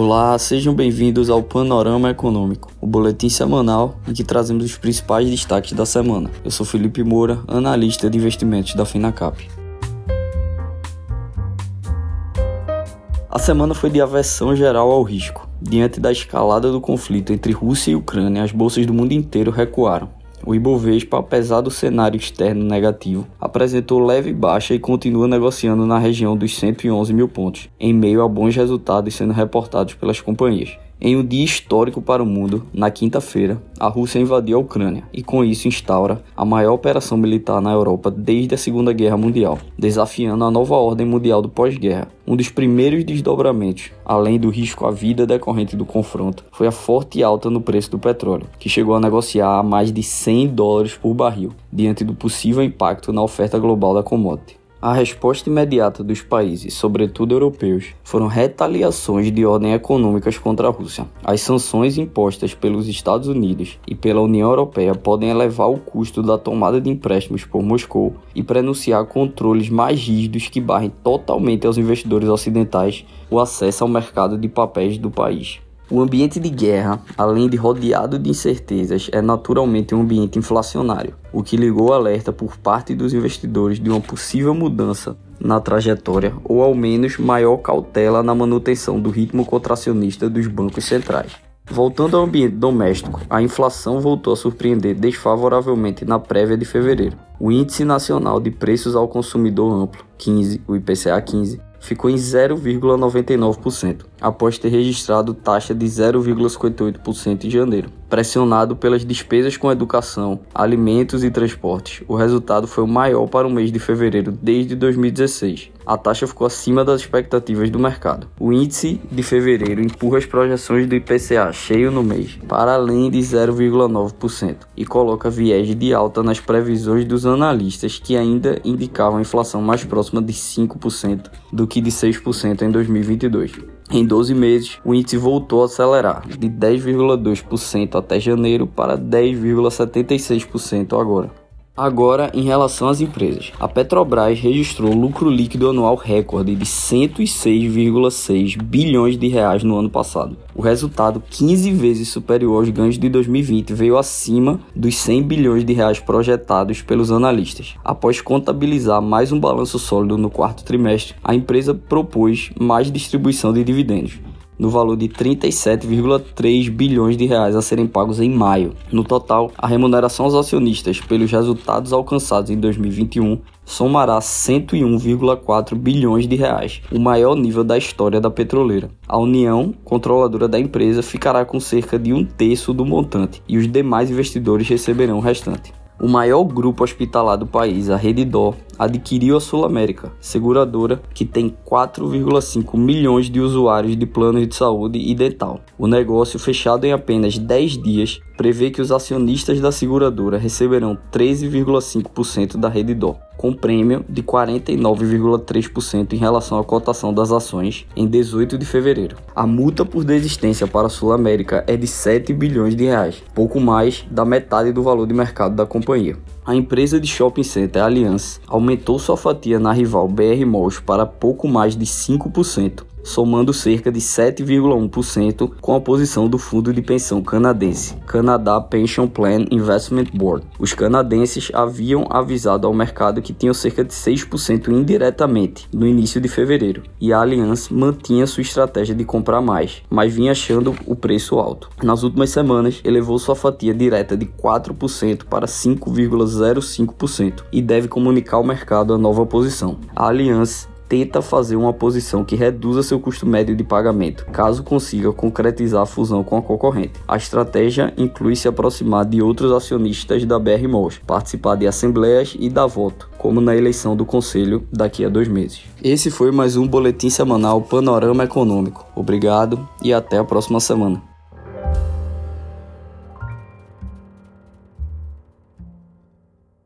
Olá, sejam bem-vindos ao Panorama Econômico, o boletim semanal em que trazemos os principais destaques da semana. Eu sou Felipe Moura, analista de investimentos da Finacap. A semana foi de aversão geral ao risco. Diante da escalada do conflito entre Rússia e Ucrânia, as bolsas do mundo inteiro recuaram. O Ibovespa, apesar do cenário externo negativo, apresentou leve baixa e continua negociando na região dos 111 mil pontos, em meio a bons resultados sendo reportados pelas companhias. Em um dia histórico para o mundo, na quinta-feira, a Rússia invadiu a Ucrânia e com isso instaura a maior operação militar na Europa desde a Segunda Guerra Mundial, desafiando a nova ordem mundial do pós-guerra. Um dos primeiros desdobramentos, além do risco à vida decorrente do confronto, foi a forte alta no preço do petróleo, que chegou a negociar a mais de 100 dólares por barril, diante do possível impacto na oferta global da commodity. A resposta imediata dos países, sobretudo europeus, foram retaliações de ordem econômicas contra a Rússia. As sanções impostas pelos Estados Unidos e pela União Europeia podem elevar o custo da tomada de empréstimos por Moscou e prenunciar controles mais rígidos que barrem totalmente aos investidores ocidentais o acesso ao mercado de papéis do país. O ambiente de guerra, além de rodeado de incertezas, é naturalmente um ambiente inflacionário, o que ligou alerta por parte dos investidores de uma possível mudança na trajetória ou ao menos maior cautela na manutenção do ritmo contracionista dos bancos centrais. Voltando ao ambiente doméstico, a inflação voltou a surpreender desfavoravelmente na prévia de fevereiro. O Índice Nacional de Preços ao Consumidor Amplo, 15, o IPCA 15, ficou em 0,99%, após ter registrado taxa de 0,58% em janeiro. Pressionado pelas despesas com educação, alimentos e transportes, o resultado foi o maior para o mês de fevereiro desde 2016. A taxa ficou acima das expectativas do mercado. O índice de fevereiro empurra as projeções do IPCA cheio no mês para além de 0,9% e coloca viés de alta nas previsões dos analistas que ainda indicavam inflação mais próxima de 5% do que de 6% em 2022. Em 12 meses, o índice voltou a acelerar, de 10,2% até janeiro para 10,76% agora. Agora, em relação às empresas, a Petrobras registrou lucro líquido anual recorde de 106,6 bilhões de reais no ano passado. O resultado, 15 vezes superior aos ganhos de 2020, veio acima dos 100 bilhões de reais projetados pelos analistas. Após contabilizar mais um balanço sólido no quarto trimestre, a empresa propôs mais distribuição de dividendos no valor de 37,3 bilhões de reais a serem pagos em maio. No total, a remuneração aos acionistas pelos resultados alcançados em 2021 somará 101,4 bilhões de reais, o maior nível da história da petroleira. A União, controladora da empresa, ficará com cerca de um terço do montante e os demais investidores receberão o restante. O maior grupo hospitalar do país, a Rede Dó, adquiriu a Sul América, seguradora que tem 4,5 milhões de usuários de planos de saúde e dental. O negócio, fechado em apenas 10 dias, prevê que os acionistas da seguradora receberão 13,5% da Rede Dó, com prêmio de 49,3% em relação à cotação das ações em 18 de fevereiro. A multa por desistência para a Sul América é de 7 bilhões de reais, pouco mais da metade do valor de mercado da companhia. A empresa de shopping center Allianz aumentou sua fatia na rival BR Malls para pouco mais de 5%, somando cerca de 7,1% com a posição do fundo de pensão canadense, Canada Pension Plan Investment Board. Os canadenses haviam avisado ao mercado que tinham cerca de 6% indiretamente no início de fevereiro, e a Allianz mantinha sua estratégia de comprar mais, mas vinha achando o preço alto. Nas últimas semanas, elevou sua fatia direta de 4% para 5,05% e deve comunicar ao mercado a nova posição. A Allianz tenta fazer uma posição que reduza seu custo médio de pagamento, caso consiga concretizar a fusão com a concorrente. A estratégia inclui se aproximar de outros acionistas da BR Malls, participar de assembleias e dar voto, como na eleição do conselho daqui a dois meses. Esse foi mais um boletim semanal Panorama Econômico. Obrigado e até a próxima semana.